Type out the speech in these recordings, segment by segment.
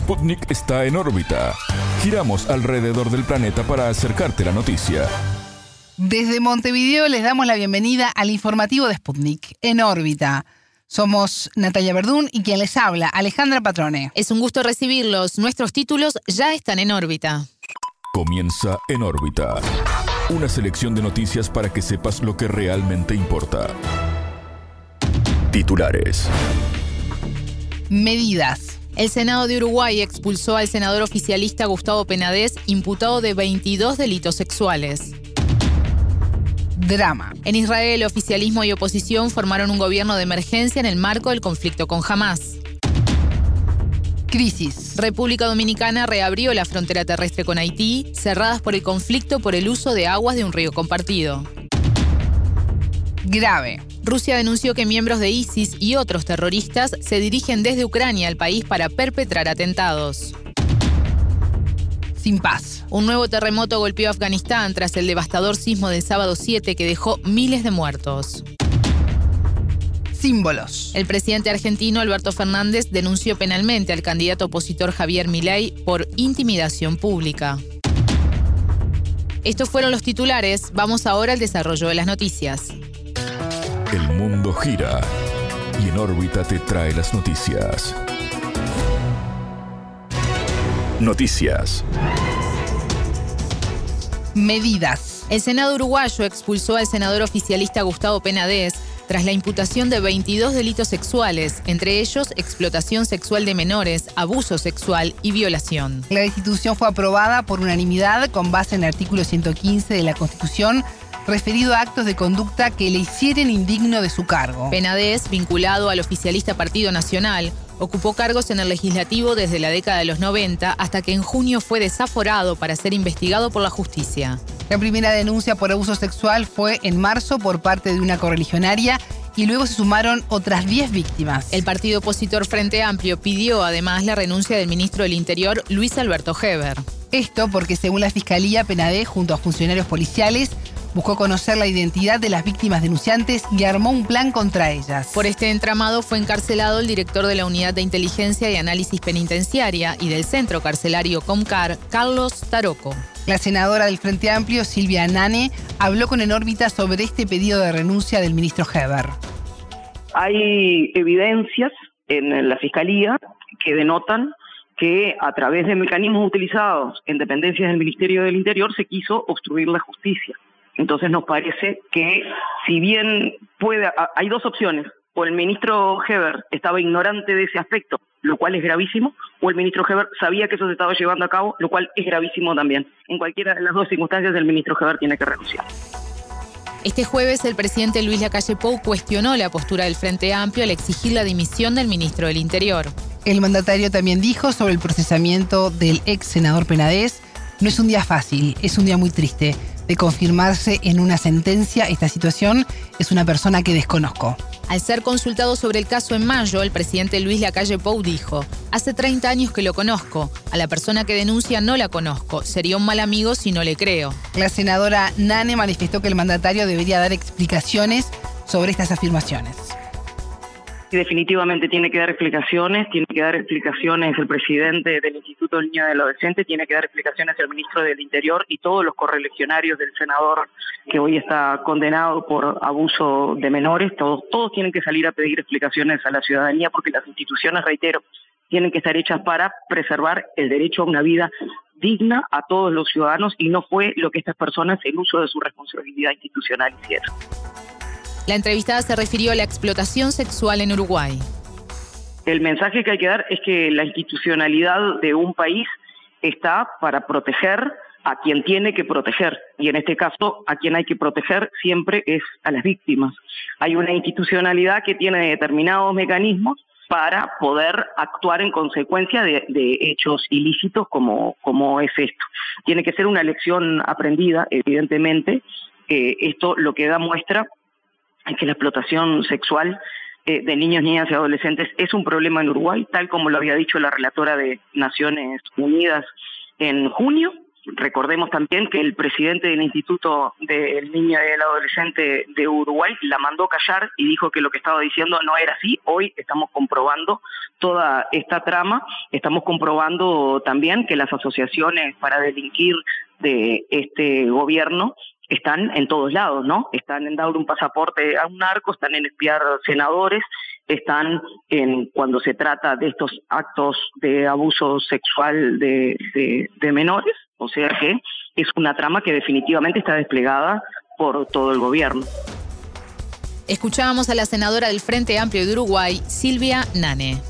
Sputnik está en órbita. Giramos alrededor del planeta para acercarte la noticia. Desde Montevideo les damos la bienvenida al informativo de Sputnik, en órbita. Somos Natalia Verdún y quien les habla, Alejandra Patrone. Es un gusto recibirlos. Nuestros títulos ya están en órbita. Comienza en órbita. Una selección de noticias para que sepas lo que realmente importa. Titulares. Medidas. El Senado de Uruguay expulsó al senador oficialista Gustavo Penadez, imputado de 22 delitos sexuales. Drama. En Israel, oficialismo y oposición formaron un gobierno de emergencia en el marco del conflicto con Hamas. Crisis. República Dominicana reabrió la frontera terrestre con Haití, cerradas por el conflicto por el uso de aguas de un río compartido. Grave. Rusia denunció que miembros de ISIS y otros terroristas se dirigen desde Ucrania al país para perpetrar atentados. Sin paz. Un nuevo terremoto golpeó Afganistán tras el devastador sismo del sábado 7 que dejó miles de muertos símbolos. El presidente argentino Alberto Fernández denunció penalmente al candidato opositor Javier Milei por intimidación pública. Estos fueron los titulares. Vamos ahora al desarrollo de las noticias. El mundo gira y en órbita te trae las noticias. Noticias. Medidas. El Senado uruguayo expulsó al senador oficialista Gustavo Penadez tras la imputación de 22 delitos sexuales, entre ellos explotación sexual de menores, abuso sexual y violación. La destitución fue aprobada por unanimidad con base en el artículo 115 de la Constitución referido a actos de conducta que le hicieren indigno de su cargo. Penadez, vinculado al oficialista Partido Nacional, ocupó cargos en el legislativo desde la década de los 90 hasta que en junio fue desaforado para ser investigado por la justicia. La primera denuncia por abuso sexual fue en marzo por parte de una correligionaria y luego se sumaron otras 10 víctimas. El partido opositor Frente Amplio pidió además la renuncia del ministro del Interior, Luis Alberto Heber. Esto porque según la Fiscalía, Penadé, junto a funcionarios policiales, buscó conocer la identidad de las víctimas denunciantes y armó un plan contra ellas. Por este entramado fue encarcelado el director de la Unidad de Inteligencia y Análisis Penitenciaria y del Centro Carcelario Comcar, Carlos Taroco. La senadora del Frente Amplio, Silvia Nane, habló con En órbita sobre este pedido de renuncia del ministro Heber. Hay evidencias en la Fiscalía que denotan que a través de mecanismos utilizados en dependencias del Ministerio del Interior se quiso obstruir la justicia. Entonces nos parece que si bien puede, hay dos opciones, o el ministro Heber estaba ignorante de ese aspecto, lo cual es gravísimo, o el ministro Heber sabía que eso se estaba llevando a cabo, lo cual es gravísimo también. En cualquiera de las dos circunstancias el ministro Heber tiene que renunciar. Este jueves el presidente Luis Lacalle Pou cuestionó la postura del Frente Amplio al exigir la dimisión del ministro del Interior. El mandatario también dijo sobre el procesamiento del ex senador Penadez, no es un día fácil, es un día muy triste. De confirmarse en una sentencia, esta situación es una persona que desconozco. Al ser consultado sobre el caso en mayo, el presidente Luis Lacalle Pou dijo, hace 30 años que lo conozco, a la persona que denuncia no la conozco, sería un mal amigo si no le creo. La senadora Nane manifestó que el mandatario debería dar explicaciones sobre estas afirmaciones definitivamente tiene que dar explicaciones, tiene que dar explicaciones el presidente del Instituto del Niño y del Adolescente, tiene que dar explicaciones el ministro del Interior y todos los correligionarios del senador que hoy está condenado por abuso de menores, todos, todos tienen que salir a pedir explicaciones a la ciudadanía porque las instituciones, reitero, tienen que estar hechas para preservar el derecho a una vida digna a todos los ciudadanos y no fue lo que estas personas en uso de su responsabilidad institucional hicieron. La entrevistada se refirió a la explotación sexual en Uruguay. El mensaje que hay que dar es que la institucionalidad de un país está para proteger a quien tiene que proteger. Y en este caso, a quien hay que proteger siempre es a las víctimas. Hay una institucionalidad que tiene determinados mecanismos para poder actuar en consecuencia de, hechos ilícitos como, como es esto. Tiene que ser una lección aprendida, evidentemente. esto lo que da muestra que la explotación sexual eh, de niños, niñas y adolescentes es un problema en Uruguay, tal como lo había dicho la relatora de Naciones Unidas en junio. Recordemos también que el presidente del Instituto del Niño y del Adolescente de Uruguay la mandó callar y dijo que lo que estaba diciendo no era así. Hoy estamos comprobando toda esta trama, estamos comprobando también que las asociaciones para delinquir de este gobierno están en todos lados, ¿no? Están en dar un pasaporte a un narco, están en espiar senadores, están en cuando se trata de estos actos de abuso sexual de menores, o sea que es una trama que definitivamente está desplegada por todo el gobierno. Escuchábamos a la senadora del Frente Amplio de Uruguay, Silvia Nane.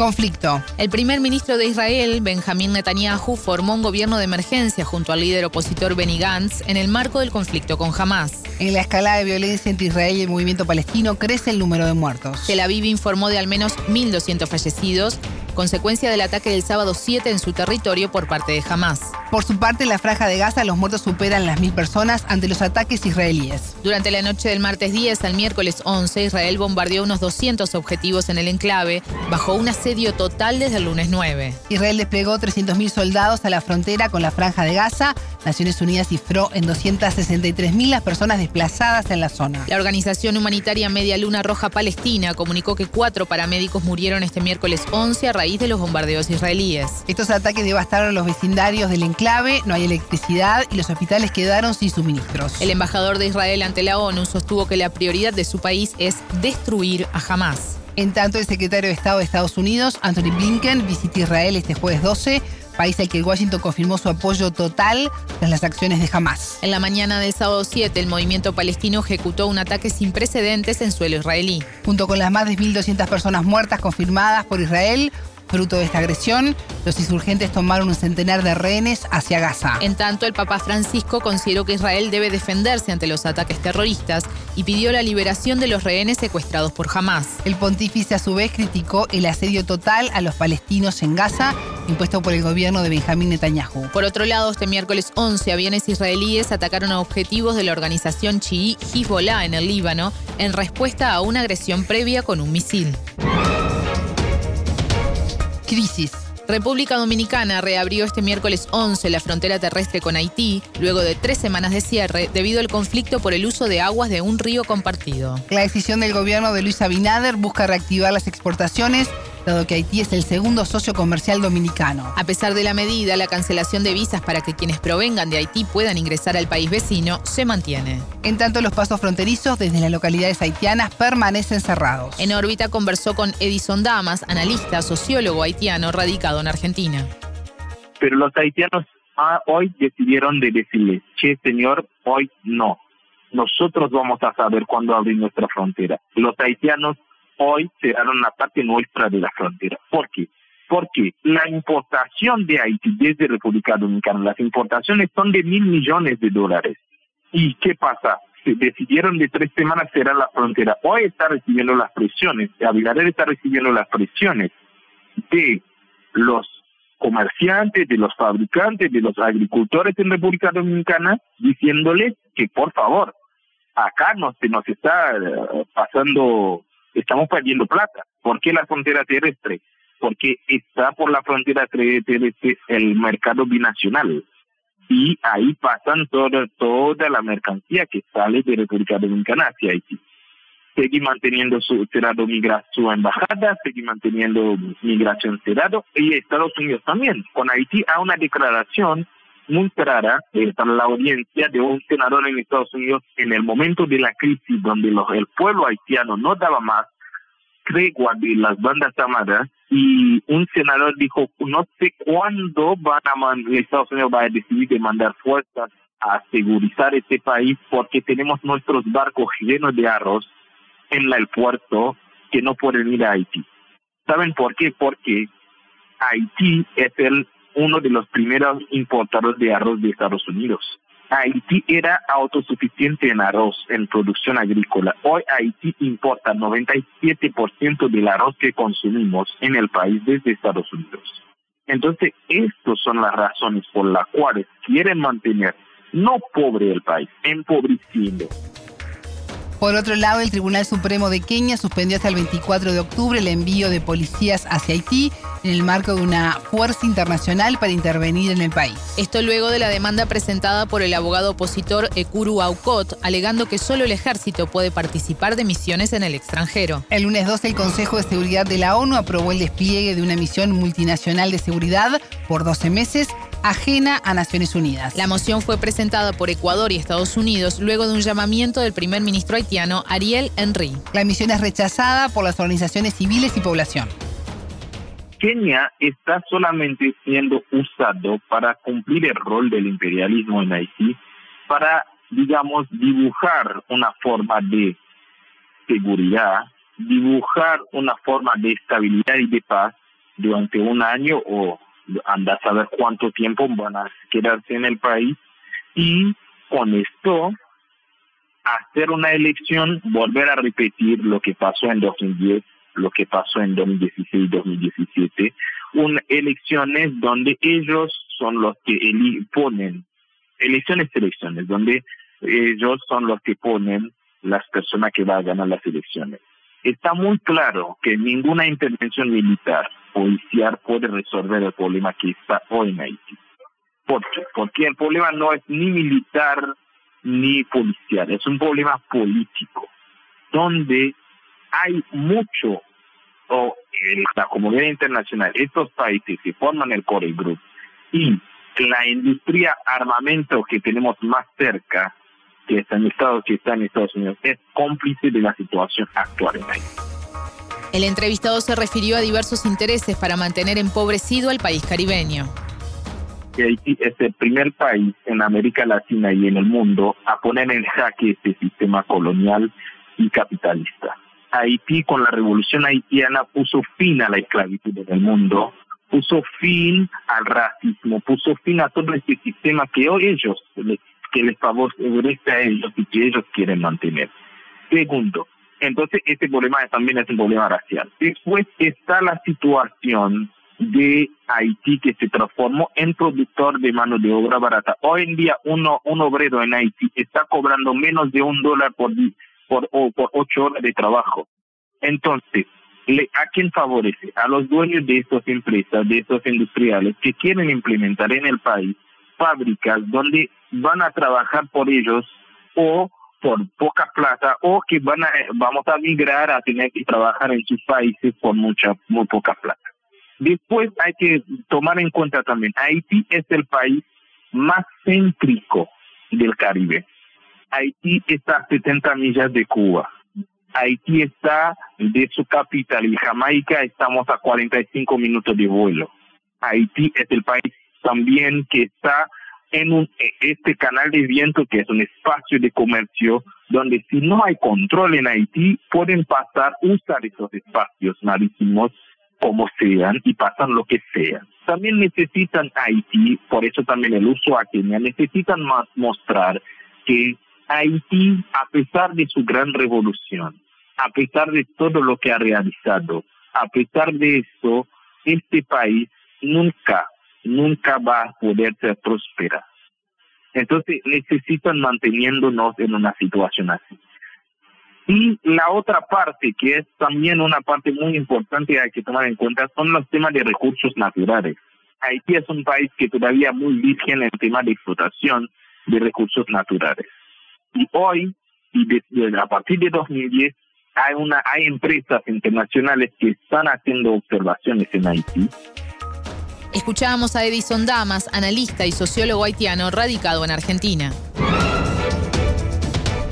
Conflicto. El primer ministro de Israel, Benjamín Netanyahu, formó un gobierno de emergencia junto al líder opositor Benny Gantz en el marco del conflicto con Hamas. En la escalada de violencia entre Israel y el movimiento palestino crece el número de muertos. Tel Aviv informó de al menos 1.200 fallecidos consecuencia del ataque del sábado 7 en su territorio por parte de Hamas. Por su parte, en la franja de Gaza los muertos superan las mil personas ante los ataques israelíes. Durante la noche del martes 10 al miércoles 11, Israel bombardeó unos 200 objetivos en el enclave, bajo un asedio total desde el lunes 9. Israel desplegó 300.000 soldados a la frontera con la franja de Gaza. Naciones Unidas cifró en 263.000 las personas desplazadas en la zona. La organización humanitaria Media Luna Roja Palestina comunicó que cuatro paramédicos murieron este miércoles 11 a raíz de los bombardeos israelíes. Estos ataques devastaron los vecindarios del enclave, no hay electricidad y los hospitales quedaron sin suministros. El embajador de Israel ante la ONU sostuvo que la prioridad de su país es destruir a Hamas. En tanto, el secretario de Estado de Estados Unidos, Anthony Blinken, visita Israel este jueves 12 país al que Washington confirmó su apoyo total tras las acciones de Hamas. En la mañana del sábado 7, el movimiento palestino ejecutó un ataque sin precedentes en suelo israelí. Junto con las más de 1.200 personas muertas confirmadas por Israel, Fruto de esta agresión, los insurgentes tomaron un centenar de rehenes hacia Gaza. En tanto, el Papa Francisco consideró que Israel debe defenderse ante los ataques terroristas y pidió la liberación de los rehenes secuestrados por Hamas. El pontífice a su vez criticó el asedio total a los palestinos en Gaza impuesto por el gobierno de Benjamín Netanyahu. Por otro lado, este miércoles 11 aviones israelíes atacaron a objetivos de la organización chií Hezbollah en el Líbano en respuesta a una agresión previa con un misil. Crisis. República Dominicana reabrió este miércoles 11 la frontera terrestre con Haití, luego de tres semanas de cierre, debido al conflicto por el uso de aguas de un río compartido. La decisión del gobierno de Luis Abinader busca reactivar las exportaciones dado que Haití es el segundo socio comercial dominicano. A pesar de la medida, la cancelación de visas para que quienes provengan de Haití puedan ingresar al país vecino se mantiene. En tanto, los pasos fronterizos desde las localidades haitianas permanecen cerrados. En órbita conversó con Edison Damas, analista, sociólogo haitiano radicado en Argentina. Pero los haitianos ah, hoy decidieron de decirle, che señor, hoy no. Nosotros vamos a saber cuándo abrir nuestra frontera. Los haitianos hoy cerraron la parte nuestra de la frontera. ¿Por qué? Porque la importación de Haití desde República Dominicana, las importaciones son de mil millones de dólares. ¿Y qué pasa? Se decidieron de tres semanas cerrar la frontera. Hoy está recibiendo las presiones, Abinader está recibiendo las presiones de los comerciantes, de los fabricantes, de los agricultores en República Dominicana, diciéndoles que por favor, acá no se nos está eh, pasando estamos perdiendo plata. ¿Por qué la frontera terrestre? Porque está por la frontera terrestre el mercado binacional y ahí pasan toda, toda la mercancía que sale de República Dominicana hacia Haití. Sigue manteniendo su cerrado su embajada, sigue manteniendo migración cerrado y Estados Unidos también. Con Haití hay una declaración muy clara eh, para la audiencia de un senador en Estados Unidos en el momento de la crisis donde el pueblo haitiano no daba más tregua de las bandas armadas y un senador dijo no sé cuándo van a Estados Unidos va a decidir de mandar fuerzas a segurizar este país porque tenemos nuestros barcos llenos de arroz en el puerto que no pueden ir a Haití. ¿Saben por qué? Porque Haití es el uno de los primeros importadores de arroz de Estados Unidos. Haití era autosuficiente en arroz, en producción agrícola. Hoy Haití importa 97% del arroz que consumimos en el país desde Estados Unidos. Entonces, estas son las razones por las cuales quieren mantener no pobre el país, empobreciendo. Por otro lado, el Tribunal Supremo de Kenia suspendió hasta el 24 de octubre el envío de policías hacia Haití en el marco de una fuerza internacional para intervenir en el país. Esto luego de la demanda presentada por el abogado opositor Ekuru Aukot, alegando que solo el ejército puede participar de misiones en el extranjero. El lunes 12 el Consejo de Seguridad de la ONU aprobó el despliegue de una misión multinacional de seguridad por 12 meses ajena a Naciones Unidas. La moción fue presentada por Ecuador y Estados Unidos luego de un llamamiento del primer ministro haitiano Ariel Henry. La misión es rechazada por las organizaciones civiles y población. Kenia está solamente siendo usado para cumplir el rol del imperialismo en Haití, para, digamos, dibujar una forma de seguridad, dibujar una forma de estabilidad y de paz durante un año o anda a saber cuánto tiempo van a quedarse en el país y con esto hacer una elección, volver a repetir lo que pasó en 2010, lo que pasó en 2016-2017, elecciones donde ellos son los que ponen, elecciones, elecciones, donde ellos son los que ponen las personas que van a ganar las elecciones. Está muy claro que ninguna intervención militar policial puede resolver el problema que está hoy en Haití. ¿Por qué? Porque el problema no es ni militar ni policial, es un problema político, donde hay mucho, o la comunidad internacional, estos países que forman el Core Group y la industria armamento que tenemos más cerca, que está en Estados, que está en Estados Unidos, es cómplice de la situación actual en Haití. El entrevistado se refirió a diversos intereses para mantener empobrecido al país caribeño. Haití es el primer país en América Latina y en el mundo a poner en jaque este sistema colonial y capitalista. Haití con la revolución haitiana puso fin a la esclavitud en el mundo, puso fin al racismo, puso fin a todo este sistema que hoy ellos, que les favorece a ellos y que ellos quieren mantener. Segundo, entonces, este problema también es un problema racial. Después está la situación de Haití que se transformó en productor de mano de obra barata. Hoy en día uno, un obrero en Haití está cobrando menos de un dólar por, por, por ocho horas de trabajo. Entonces, ¿a quién favorece? A los dueños de estas empresas, de estos industriales que quieren implementar en el país fábricas donde van a trabajar por ellos o por poca plata o que van a, vamos a migrar a tener que trabajar en sus países por mucha, muy poca plata. Después hay que tomar en cuenta también, Haití es el país más céntrico del Caribe. Haití está a 70 millas de Cuba. Haití está de su capital Jamaica estamos a 45 minutos de vuelo. Haití es el país también que está en un, e, este canal de viento que es un espacio de comercio donde si no hay control en Haití pueden pasar, usar esos espacios marítimos como sean y pasan lo que sea. También necesitan Haití, por eso también el uso a Kenia, necesitan mostrar que Haití, a pesar de su gran revolución, a pesar de todo lo que ha realizado, a pesar de eso, este país nunca nunca va a poder ser próspera. Entonces necesitan manteniéndonos en una situación así. Y la otra parte, que es también una parte muy importante que hay que tomar en cuenta, son los temas de recursos naturales. Haití es un país que todavía muy virgen en el tema de explotación de recursos naturales. Y hoy, y a partir de 2010, hay, una, hay empresas internacionales que están haciendo observaciones en Haití Escuchábamos a Edison Damas, analista y sociólogo haitiano radicado en Argentina.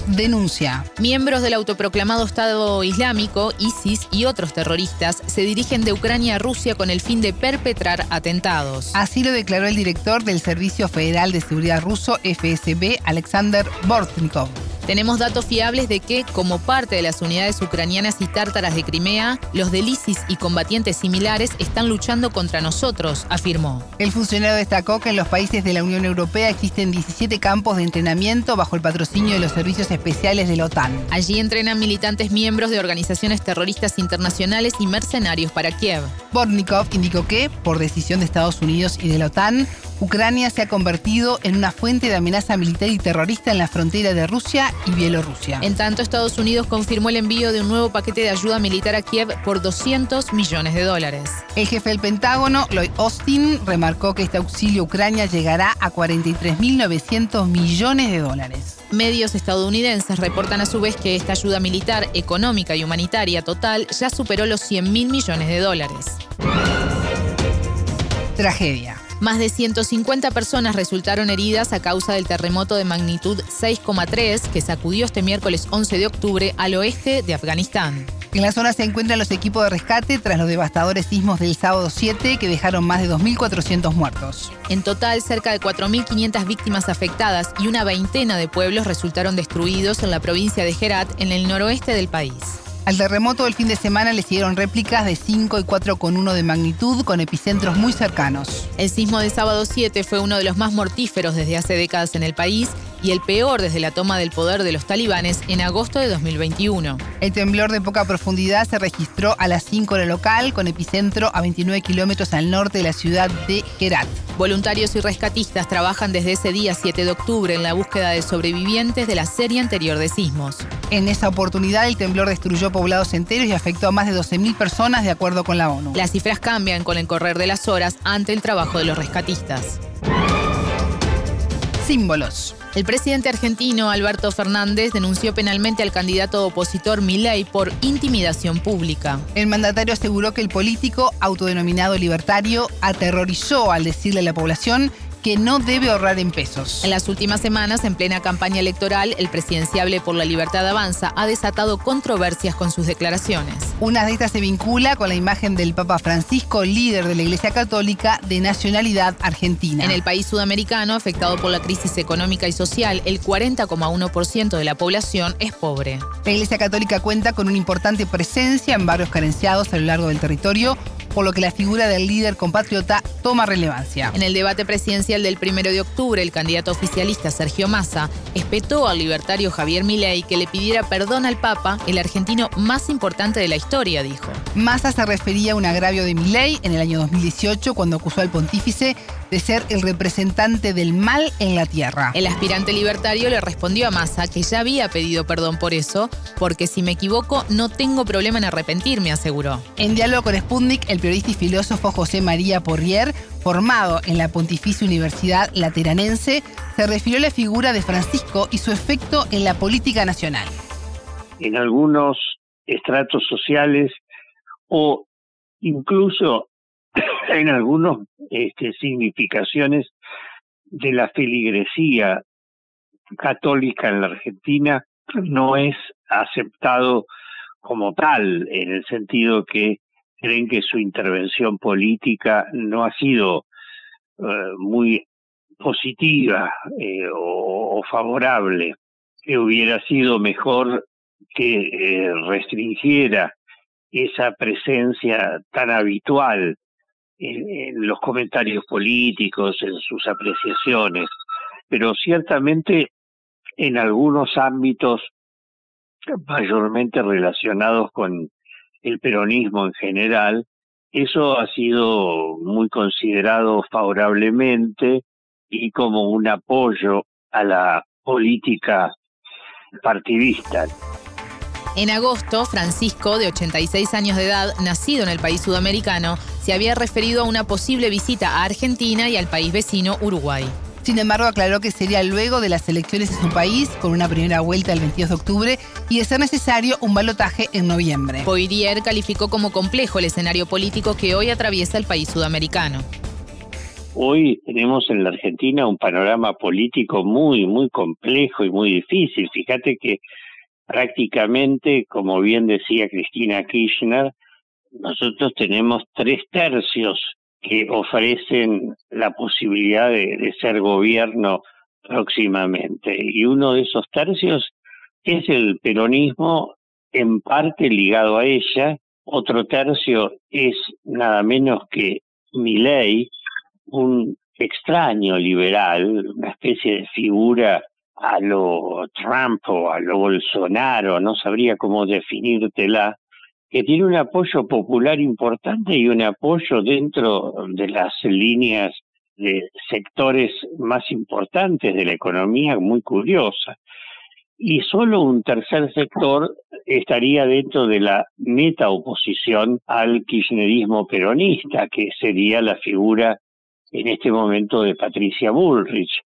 Denuncia. Miembros del autoproclamado Estado Islámico, ISIS y otros terroristas se dirigen de Ucrania a Rusia con el fin de perpetrar atentados. Así lo declaró el director del Servicio Federal de Seguridad ruso, FSB, Alexander Bortnikov. Tenemos datos fiables de que, como parte de las unidades ucranianas y tártaras de Crimea, los del ISIS y combatientes similares están luchando contra nosotros, afirmó. El funcionario destacó que en los países de la Unión Europea existen 17 campos de entrenamiento bajo el patrocinio de los servicios especiales de la OTAN. Allí entrenan militantes miembros de organizaciones terroristas internacionales y mercenarios para Kiev. Bornikov indicó que, por decisión de Estados Unidos y de la OTAN, Ucrania se ha convertido en una fuente de amenaza militar y terrorista en la frontera de Rusia y Bielorrusia. En tanto, Estados Unidos confirmó el envío de un nuevo paquete de ayuda militar a Kiev por 200 millones de dólares. El jefe del Pentágono, Lloyd Austin, remarcó que este auxilio a Ucrania llegará a 43.900 millones de dólares. Medios estadounidenses reportan a su vez que esta ayuda militar, económica y humanitaria total ya superó los 100 mil millones de dólares. Tragedia. Más de 150 personas resultaron heridas a causa del terremoto de magnitud 6,3 que sacudió este miércoles 11 de octubre al oeste de Afganistán. En la zona se encuentran los equipos de rescate tras los devastadores sismos del sábado 7 que dejaron más de 2.400 muertos. En total, cerca de 4.500 víctimas afectadas y una veintena de pueblos resultaron destruidos en la provincia de Herat, en el noroeste del país. Al terremoto del fin de semana le siguieron réplicas de 5 y 4,1 de magnitud con epicentros muy cercanos. El sismo de sábado 7 fue uno de los más mortíferos desde hace décadas en el país y el peor desde la toma del poder de los talibanes en agosto de 2021. El temblor de poca profundidad se registró a las 5 hora local con epicentro a 29 kilómetros al norte de la ciudad de Herat. Voluntarios y rescatistas trabajan desde ese día 7 de octubre en la búsqueda de sobrevivientes de la serie anterior de sismos. En esa oportunidad, el temblor destruyó poblados enteros y afectó a más de 12.000 personas, de acuerdo con la ONU. Las cifras cambian con el correr de las horas ante el trabajo de los rescatistas. Símbolos. El presidente argentino Alberto Fernández denunció penalmente al candidato opositor Milei por intimidación pública. El mandatario aseguró que el político, autodenominado libertario, aterrorizó al decirle a la población que no debe ahorrar en pesos. En las últimas semanas, en plena campaña electoral, el presidenciable por la libertad avanza ha desatado controversias con sus declaraciones. Una de estas se vincula con la imagen del Papa Francisco, líder de la Iglesia Católica de nacionalidad argentina. En el país sudamericano, afectado por la crisis económica y social, el 40,1% de la población es pobre. La Iglesia Católica cuenta con una importante presencia en barrios carenciados a lo largo del territorio, por lo que la figura del líder compatriota toma relevancia. En el debate presidencial del 1 de octubre, el candidato oficialista Sergio Massa espetó al libertario Javier Milei que le pidiera perdón al Papa, el argentino más importante de la historia, dijo. Massa se refería a un agravio de Milei en el año 2018 cuando acusó al pontífice de ser el representante del mal en la tierra. El aspirante libertario le respondió a Massa que ya había pedido perdón por eso, porque si me equivoco no tengo problema en arrepentirme, aseguró. En diálogo con Sputnik, el periodista y filósofo José María Porrier, formado en la Pontificia Universidad Lateranense, se refirió a la figura de Francisco y su efecto en la política nacional. En algunos estratos sociales o incluso en algunas este, significaciones de la feligresía católica en la Argentina no es aceptado como tal, en el sentido que creen que su intervención política no ha sido eh, muy positiva eh, o, favorable, que hubiera sido mejor que eh, restringiera esa presencia tan habitual en, los comentarios políticos, en sus apreciaciones, pero ciertamente en algunos ámbitos mayormente relacionados con el peronismo en general, eso ha sido muy considerado favorablemente y como un apoyo a la política partidista. En agosto, Francisco, de 86 años de edad, nacido en el país sudamericano, se había referido a una posible visita a Argentina y al país vecino Uruguay. Sin embargo, aclaró que sería luego de las elecciones en su país, con una primera vuelta el 22 de octubre, y de ser necesario un balotaje en noviembre. Poirier calificó como complejo el escenario político que hoy atraviesa el país sudamericano. Hoy tenemos en la Argentina un panorama político muy, muy complejo y muy difícil. Fíjate que prácticamente, como bien decía Cristina Kirchner, nosotros tenemos tres tercios que ofrecen la posibilidad de, ser gobierno próximamente. Y uno de esos tercios es el peronismo en parte ligado a ella, otro tercio es nada menos que Milei, un extraño liberal, una especie de figura a lo Trump o a lo Bolsonaro, no sabría cómo definírtela, que tiene un apoyo popular importante y un apoyo dentro de las líneas de sectores más importantes de la economía muy curiosa. Y solo un tercer sector estaría dentro de la meta oposición al kirchnerismo peronista, que sería la figura en este momento de Patricia Bullrich,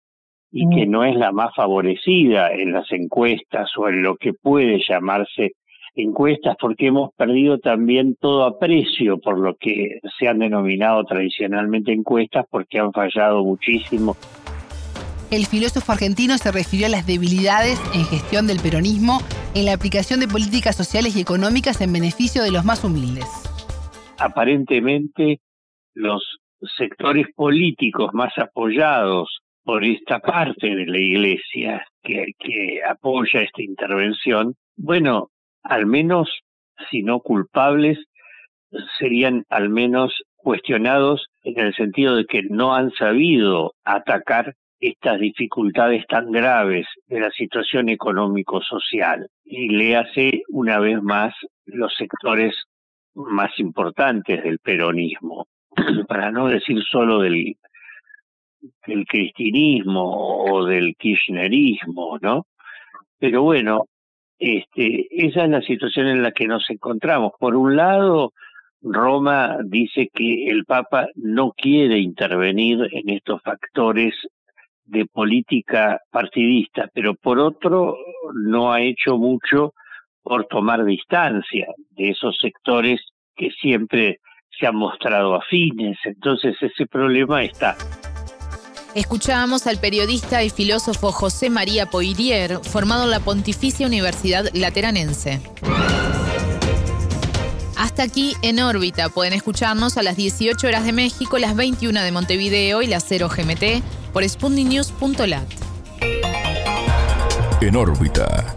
y que mm. no es la más favorecida en las encuestas o en lo que puede llamarse encuestas porque hemos perdido también todo aprecio por lo que se han denominado tradicionalmente encuestas porque han fallado muchísimo. El filósofo argentino se refirió a las debilidades en gestión del peronismo en la aplicación de políticas sociales y económicas en beneficio de los más humildes. Aparentemente, los sectores políticos más apoyados por esta parte de la Iglesia que, que apoya esta intervención, bueno, al menos, si no culpables, serían al menos cuestionados en el sentido de que no han sabido atacar estas dificultades tan graves de la situación económico-social. Y le hace una vez más los sectores más importantes del peronismo, para no decir solo del, del cristinismo o del kirchnerismo, ¿no? Pero bueno, este, esa es la situación en la que nos encontramos. Por un lado, Roma dice que el Papa no quiere intervenir en estos factores de política partidista, pero por otro no ha hecho mucho por tomar distancia de esos sectores que siempre se han mostrado afines. Entonces ese problema está. Escuchábamos al periodista y filósofo José María Poirier, formado en la Pontificia Universidad Lateranense. Hasta aquí en órbita. Pueden escucharnos a las 18 horas de México, las 21 de Montevideo y las 0 GMT por spundinews.lat. En órbita.